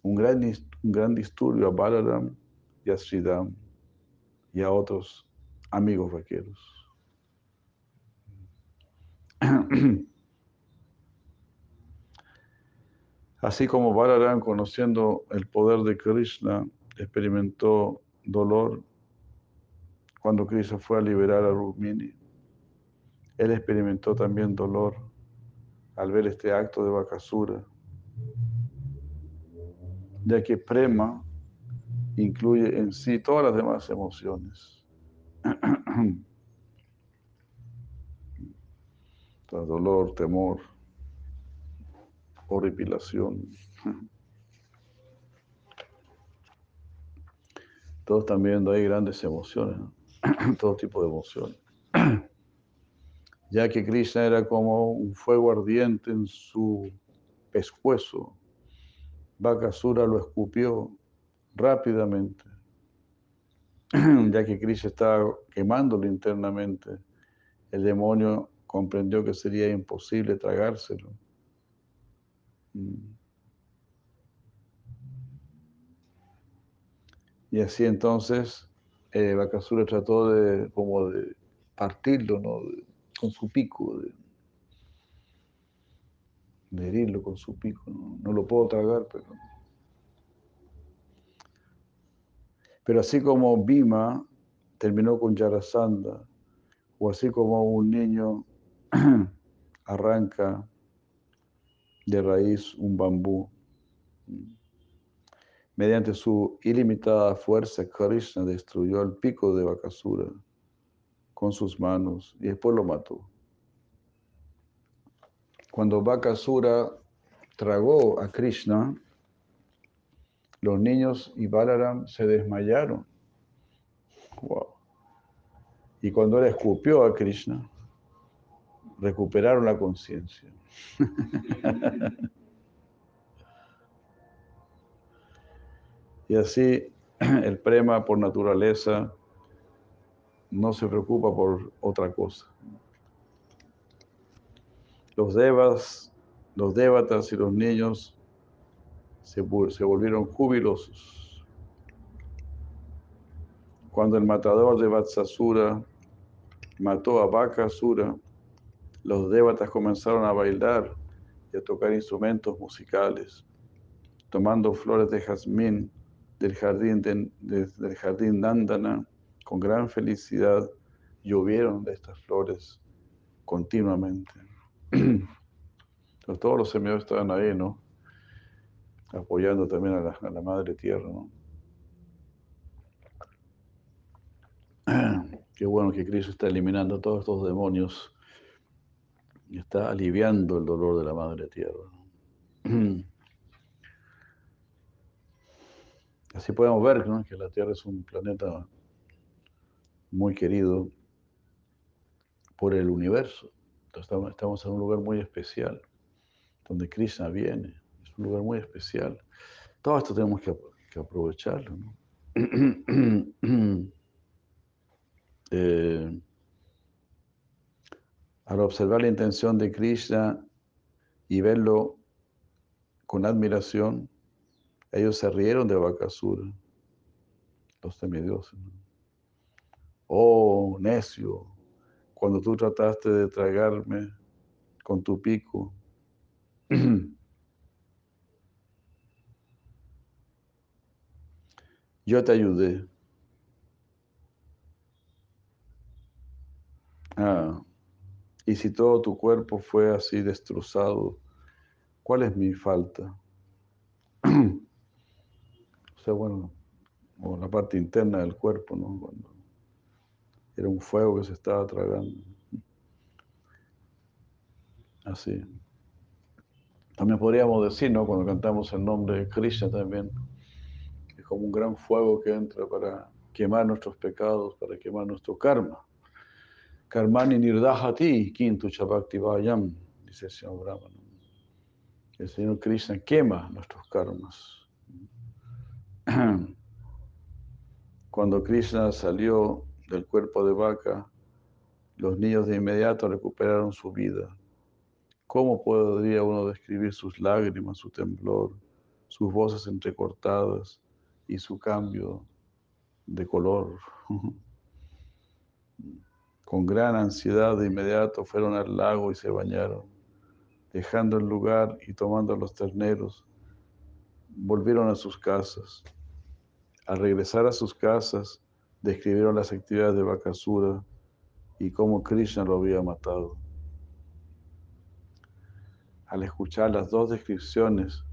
un gran, un gran disturbio a Balaram y a Sridham y a otros amigos vaqueros. [clears throat] Así como Balaram, conociendo el poder de Krishna, experimentó dolor cuando Cristo fue a liberar a Rukmini. Él experimentó también dolor al ver este acto de Bakasura, ya que Prema incluye en sí todas las demás emociones. [clears throat] dolor, temor, horripilación. [clears throat] Todos también hay grandes emociones. [clears throat] todo tipo de emociones. Ya que Krishna era como un fuego ardiente en su pescuezo, Bakasura lo escupió rápidamente. [clears throat] Ya que Krishna estaba quemándolo internamente, el demonio comprendió que sería imposible tragárselo. Mm. Y así entonces eh, Bakasura trató de, como de partirlo, ¿no? con su pico, de, herirlo con su pico. ¿no? lo puedo tragar, pero... Pero así como Bima terminó con Yarasanda, o así como un niño [clears throat] arranca de raíz un bambú, Mediante su ilimitada fuerza, Krishna destruyó el pico de Bakasura con sus manos y después lo mató. Cuando Bakasura tragó a Krishna, los niños y Balaram se desmayaron. Y cuando él escupió a Krishna, recuperaron la conciencia. [laughs] Y así [clears throat] el prema por naturaleza no se preocupa por otra cosa. Los devas, los devatas y los niños se, volvieron jubilosos. Cuando el matador de Vatsasura mató a Bakasura, los devatas comenzaron a bailar y a tocar instrumentos musicales, tomando flores de jazmín del jardín, de, del jardín Nandana con gran felicidad, llovieron de estas flores continuamente. [clears throat] todos los semillos estaban ahí, ¿no? Apoyando también a la, Madre Tierra, ¿no? [clears throat] Qué bueno que Cristo está eliminando todos estos demonios y está aliviando el dolor de la Madre Tierra. [clears throat] Así podemos ver que la Tierra es un planeta muy querido por el universo. Estamos en un lugar muy especial, donde Krishna viene. Es un lugar muy especial. Todo esto tenemos que, aprovecharlo. [clears throat] Eh, al observar la intención de Krishna y verlo con admiración, ellos se rieron de Bakasura, los semidioses. Oh, necio, cuando tú trataste de tragarme con tu pico, [clears throat] yo te ayudé. Ah, y si todo tu cuerpo fue así destrozado, ¿cuál es mi falta? [clears throat] o sea, bueno, o la parte interna del cuerpo, ¿no? Cuando era un fuego que se estaba tragando. Así. También podríamos decir, ¿no? Cuando cantamos el nombre de Krishna también, es como un gran fuego que entra para quemar nuestros pecados, para quemar nuestro karma. Karmani nirdahati kintu chabakti vayam, dice el señor Brahman. El señor Krishna quema nuestros karmas. [clears throat] Cuando Krishna salió del cuerpo de vaca, los niños de inmediato recuperaron su vida. ¿Cómo podría uno describir sus lágrimas, su temblor, sus voces entrecortadas y su cambio de color? [laughs] Con gran ansiedad de inmediato fueron al lago y se bañaron. Dejando el lugar y tomando los terneros, volvieron a sus casas. Al regresar a sus casas, describieron las actividades de Bakasura y cómo Krishna lo había matado. Al escuchar las dos descripciones,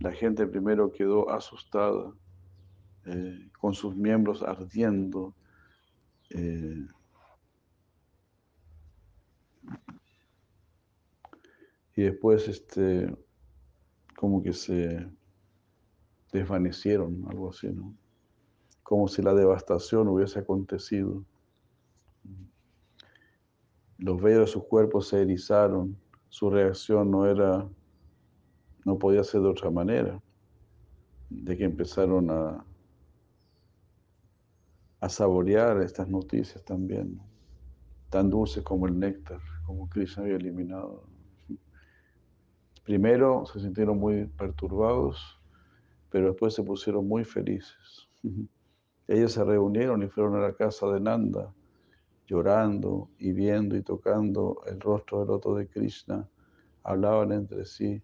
la gente primero quedó asustada, eh, con sus miembros ardiendo. Eh, y después este, como que se desvanecieron, algo así, ¿no? Como si la devastación hubiese acontecido. Los vellos de sus cuerpos se erizaron, su reacción no era, no podía ser de otra manera, de que empezaron a, a saborear estas noticias también, tan dulces como el néctar, como Krishna había eliminado. Primero se sintieron muy perturbados, pero después se pusieron muy felices. Ellos se reunieron y fueron a la casa de Nanda, llorando y viendo y tocando el rostro del otro de Krishna. Hablaban entre sí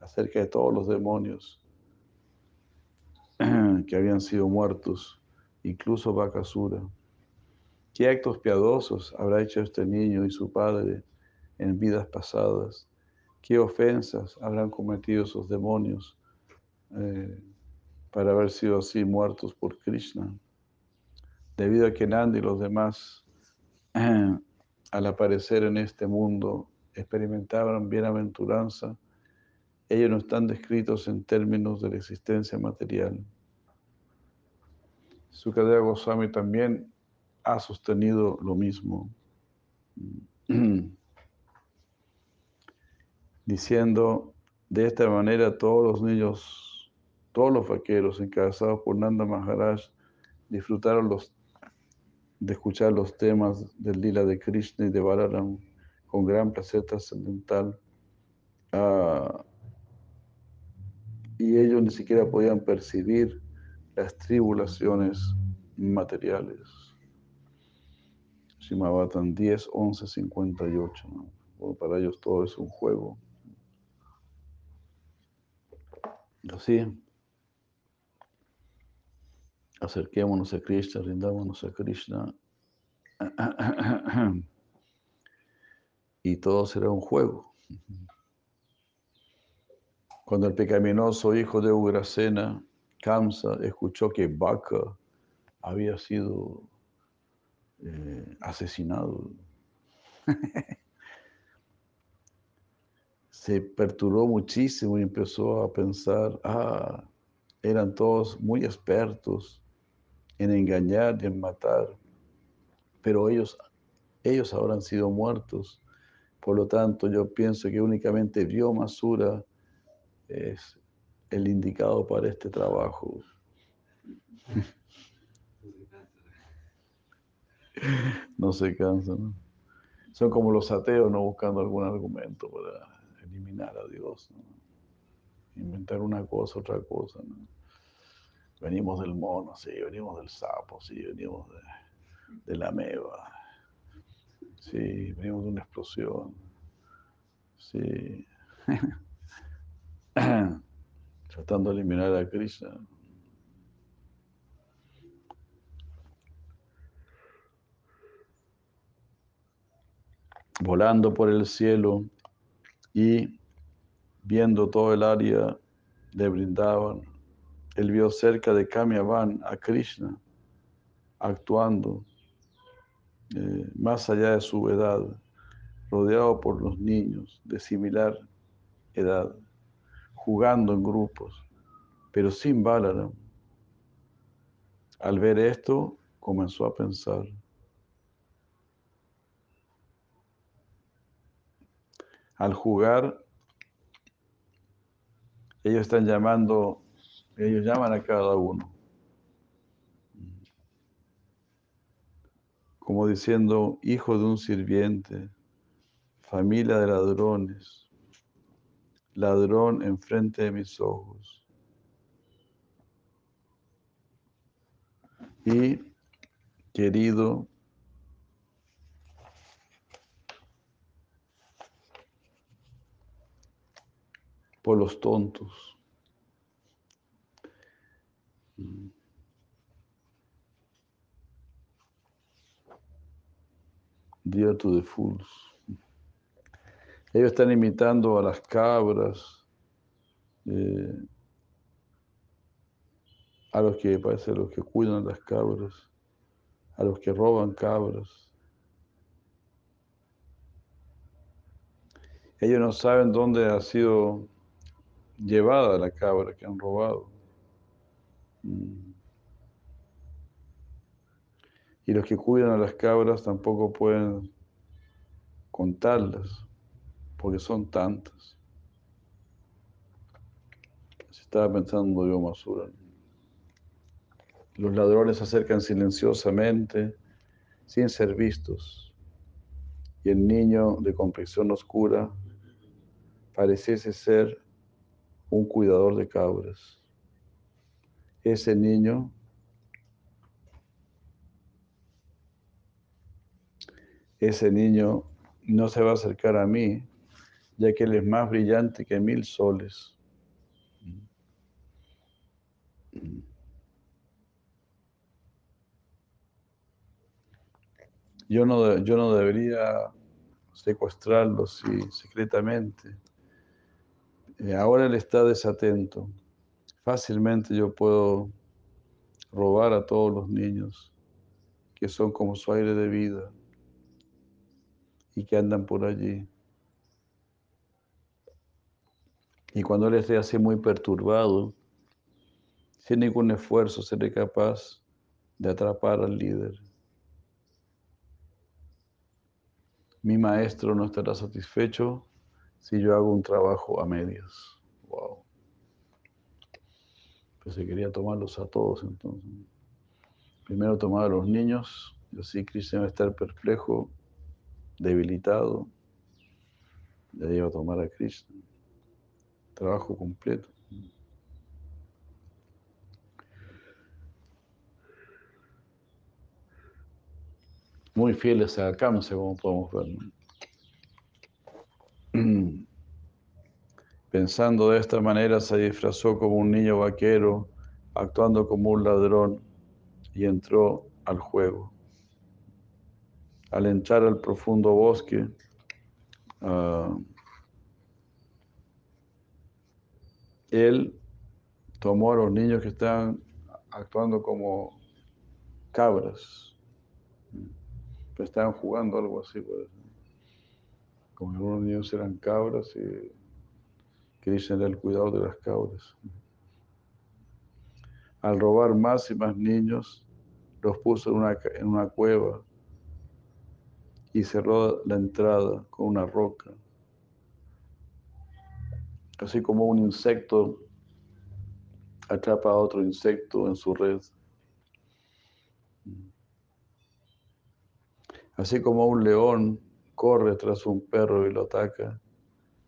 acerca de todos los demonios [clears throat] que habían sido muertos, incluso Bakasura. ¿Qué actos piadosos habrá hecho este niño y su padre en vidas pasadas? qué ofensas habrán cometido esos demonios eh, para haber sido así muertos por Krishna. Debido a que Nandi y los demás, [clears throat] al aparecer en este mundo, experimentaban bienaventuranza, ellos no están descritos en términos de la existencia material. Sukadeva Goswami también ha sostenido lo mismo. [clears throat] diciendo, de esta manera todos los niños, todos los vaqueros encabezados por Nanda Maharaj disfrutaron de escuchar los temas del lila de Krishna y de Balaram con gran placer trascendental. Ah, y ellos ni siquiera podían percibir las tribulaciones materiales. Shimabatan 10, 11, 58. Bueno, para ellos todo es un juego. Así, acerquémonos a Krishna, rindámonos a Krishna. [clears throat] Y todo será un juego. Cuando el pecaminoso hijo de Ugrasena, Kamsa, escuchó que Baka había sido eh, asesinado, [laughs] se perturbó muchísimo y empezó a pensar, ah, eran todos muy expertos en engañar en matar, pero ellos, ellos ahora han sido muertos. Por lo tanto, yo pienso que únicamente Masura es el indicado para este trabajo. No se cansa, ¿no? Son como los ateos, ¿no? Buscando algún argumento para eliminar a Dios, Inventar una cosa, otra cosa, ¿no? Venimos del mono, sí, venimos del sapo, sí, venimos de, la meba, sí, venimos de una explosión, sí. [coughs] Tratando de eliminar a Krishna. Volando por el cielo y viendo todo el área de Brindavan, él vio cerca de Kamyavan a Krishna actuando eh, más allá de su edad, rodeado por los niños de similar edad, jugando en grupos, pero sin Balaram. Al ver esto, comenzó a pensar, al jugar, ellos están llamando, ellos llaman a cada uno. Como diciendo, hijo de un sirviente, familia de ladrones, ladrón enfrente de mis ojos. Y querido por los tontos. Dear to the fools. Ellos están imitando a las cabras, eh, a los que parece a los que cuidan las cabras, a los que roban cabras. Ellos no saben dónde ha sido llevada la cabra que han robado. Mm. Y los que cuidan a las cabras tampoco pueden contarlas, porque son tantas. Estaba pensando yo, Masura. Los ladrones se acercan silenciosamente, sin ser vistos. Y el niño de complexión oscura pareciese ser un cuidador de cabras. Ese niño ese niño no se va a acercar a mí, ya que él es más brillante que mil soles. Yo no, yo no debería secuestrarlo secretamente. Eh, ahora él está desatento. Fácilmente yo puedo robar a todos los niños que son como su aire de vida y que andan por allí. Y cuando él esté así muy perturbado, sin ningún esfuerzo seré capaz de atrapar al líder. Mi maestro no estará satisfecho si yo hago un trabajo a medias. Wow. Pues se quería tomarlos a todos entonces. Primero tomar a los niños, y así Cristian va a estar perplejo, debilitado. Ya iba a tomar a Krishna. Trabajo completo. Muy fieles a Kamsa, como podemos ver. [clears throat] Pensando de esta manera, se disfrazó como un niño vaquero, actuando como un ladrón, y entró al juego. Al entrar al profundo bosque, uh, él tomó a los niños que estaban actuando como cabras, estaban jugando algo así, pues. como algunos niños eran cabras y Krishna era el cuidado de las cabras. Al robar más y más niños, los puso en una, en una cueva y cerró la entrada con una roca. Así como un insecto atrapa a otro insecto en su red. Así como un león corre tras un perro y lo ataca,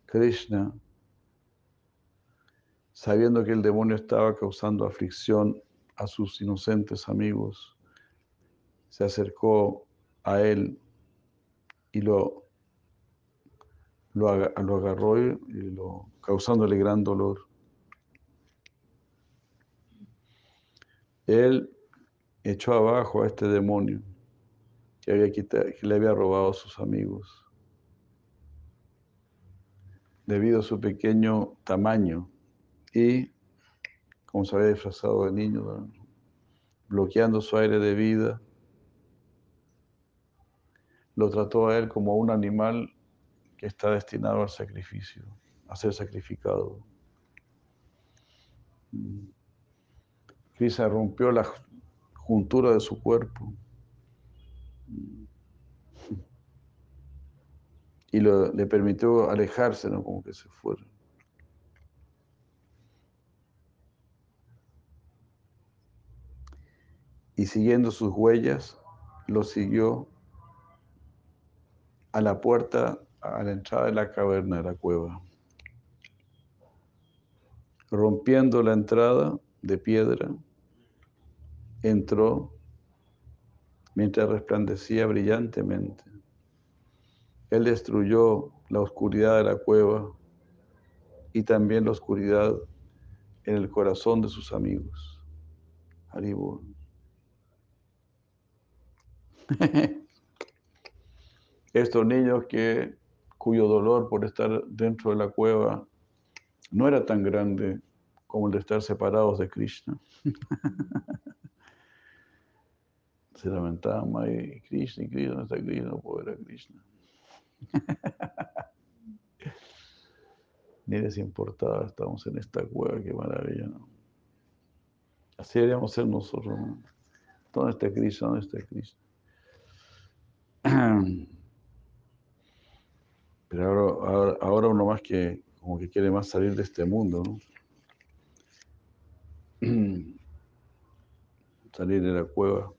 Krishna, sabiendo que el demonio estaba causando aflicción a sus inocentes amigos, se acercó a él y lo, lo, agarró y lo, causándole gran dolor. Él echó abajo a este demonio que, que le había robado a sus amigos. Debido a su pequeño tamaño y, como se había disfrazado de niño, bloqueando su aire de vida, lo trató a él como un animal que está destinado al sacrificio, a ser sacrificado. Krishna rompió la juntura de su cuerpo y le permitió alejarse, ¿no? como que se fuera. Siguiendo sus huellas, lo siguió a la puerta, a la entrada de la caverna de la cueva. Rompiendo la entrada de piedra, entró mientras resplandecía brillantemente. Él destruyó la oscuridad de la cueva y también la oscuridad en el corazón de sus amigos. Haribur. [laughs] Estos niños que, cuyo dolor por estar dentro de la cueva no era tan grande como el de estar separados de Krishna. [laughs] Se lamentaban, Krishna, y Krishna, está Krishna, no puedo ver a Krishna. [laughs] Ni les importaba, estamos en esta cueva, qué maravilla, ¿no? Así deberíamos ser nosotros, ¿no? ¿Dónde está Krishna? ¿Dónde está Krishna? [clears throat] Pero ahora, ahora, uno más que como que quiere más salir de este mundo, [clears throat] salir de la cueva.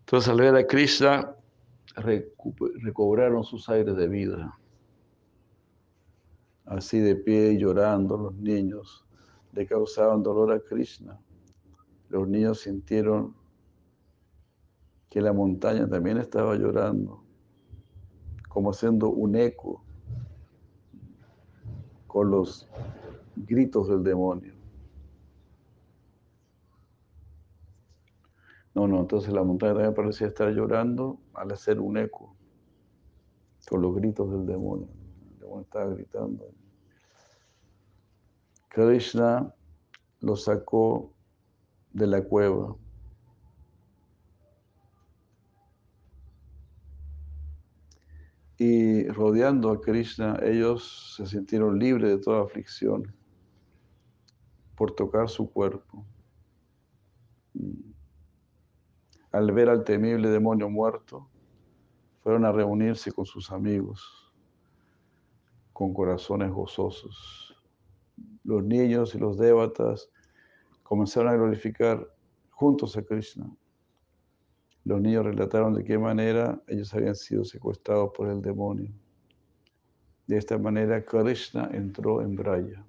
Entonces al ver a Krishna, recobraron sus aires de vida. Así de pie llorando los niños le causaban dolor a Krishna. Los niños sintieron que la montaña también estaba llorando, como haciendo un eco con los gritos del demonio. No, no, entonces la montaña también parecía estar llorando al hacer un eco con los gritos del demonio. El demonio estaba gritando. Krishna lo sacó de la cueva. Y rodeando a Krishna, ellos se sintieron libres de toda aflicción por tocar su cuerpo al ver al temible demonio muerto, fueron a reunirse con sus amigos, con corazones gozosos. Los niños y los dévatas comenzaron a glorificar juntos a Krishna. Los niños relataron de qué manera ellos habían sido secuestrados por el demonio. De esta manera Krishna entró en Braya.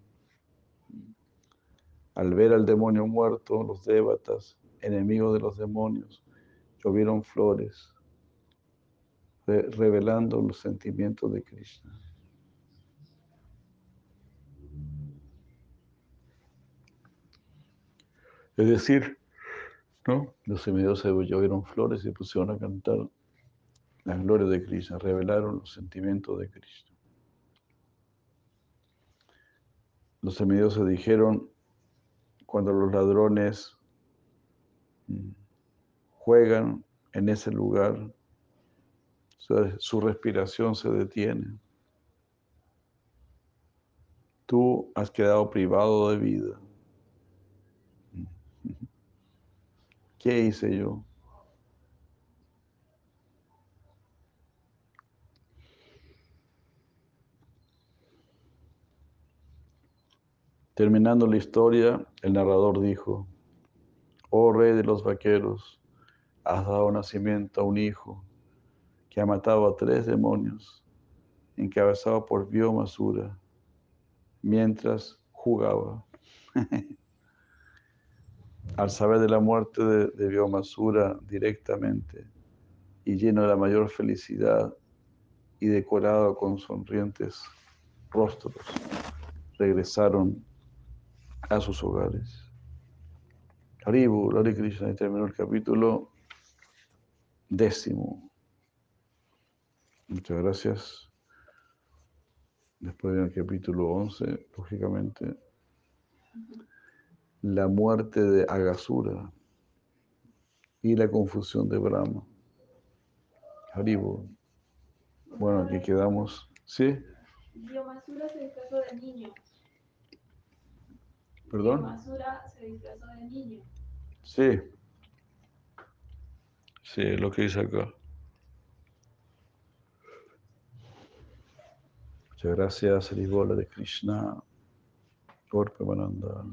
Al ver al demonio muerto, los devatas, enemigos de los demonios, llovieron flores, revelando los sentimientos de Krishna. Es decir, ¿no? los semidioses oyeron flores y pusieron a cantar la gloria de Krishna, revelaron los sentimientos de Krishna. Los semidioses dijeron, cuando los ladrones mm, juegan en ese lugar, su respiración se detiene. Tú has quedado privado de vida. ¿Qué hice yo? Terminando la historia, el narrador dijo, oh rey de los vaqueros, has dado nacimiento a un hijo que ha matado a tres demonios, encabezado por Biomasura, mientras jugaba. [laughs] Al saber de la muerte de, de Biomasura directamente y lleno de la mayor felicidad y decorado con sonrientes rostros, regresaron a sus hogares. Haribu, Lari Krishna, y terminó el capítulo décimo. Muchas gracias. Después viene el capítulo 11, lógicamente. La muerte de Agasura y la confusión de Brahma. Haribo. Bueno, aquí quedamos. ¿Sí? Biomasura se disfrazó de niño. ¿Perdón? Biomasura se disfrazó de niño. Sí. Sí, lo que dice acá. Muchas gracias, Haribola de Krishna, por Mananda.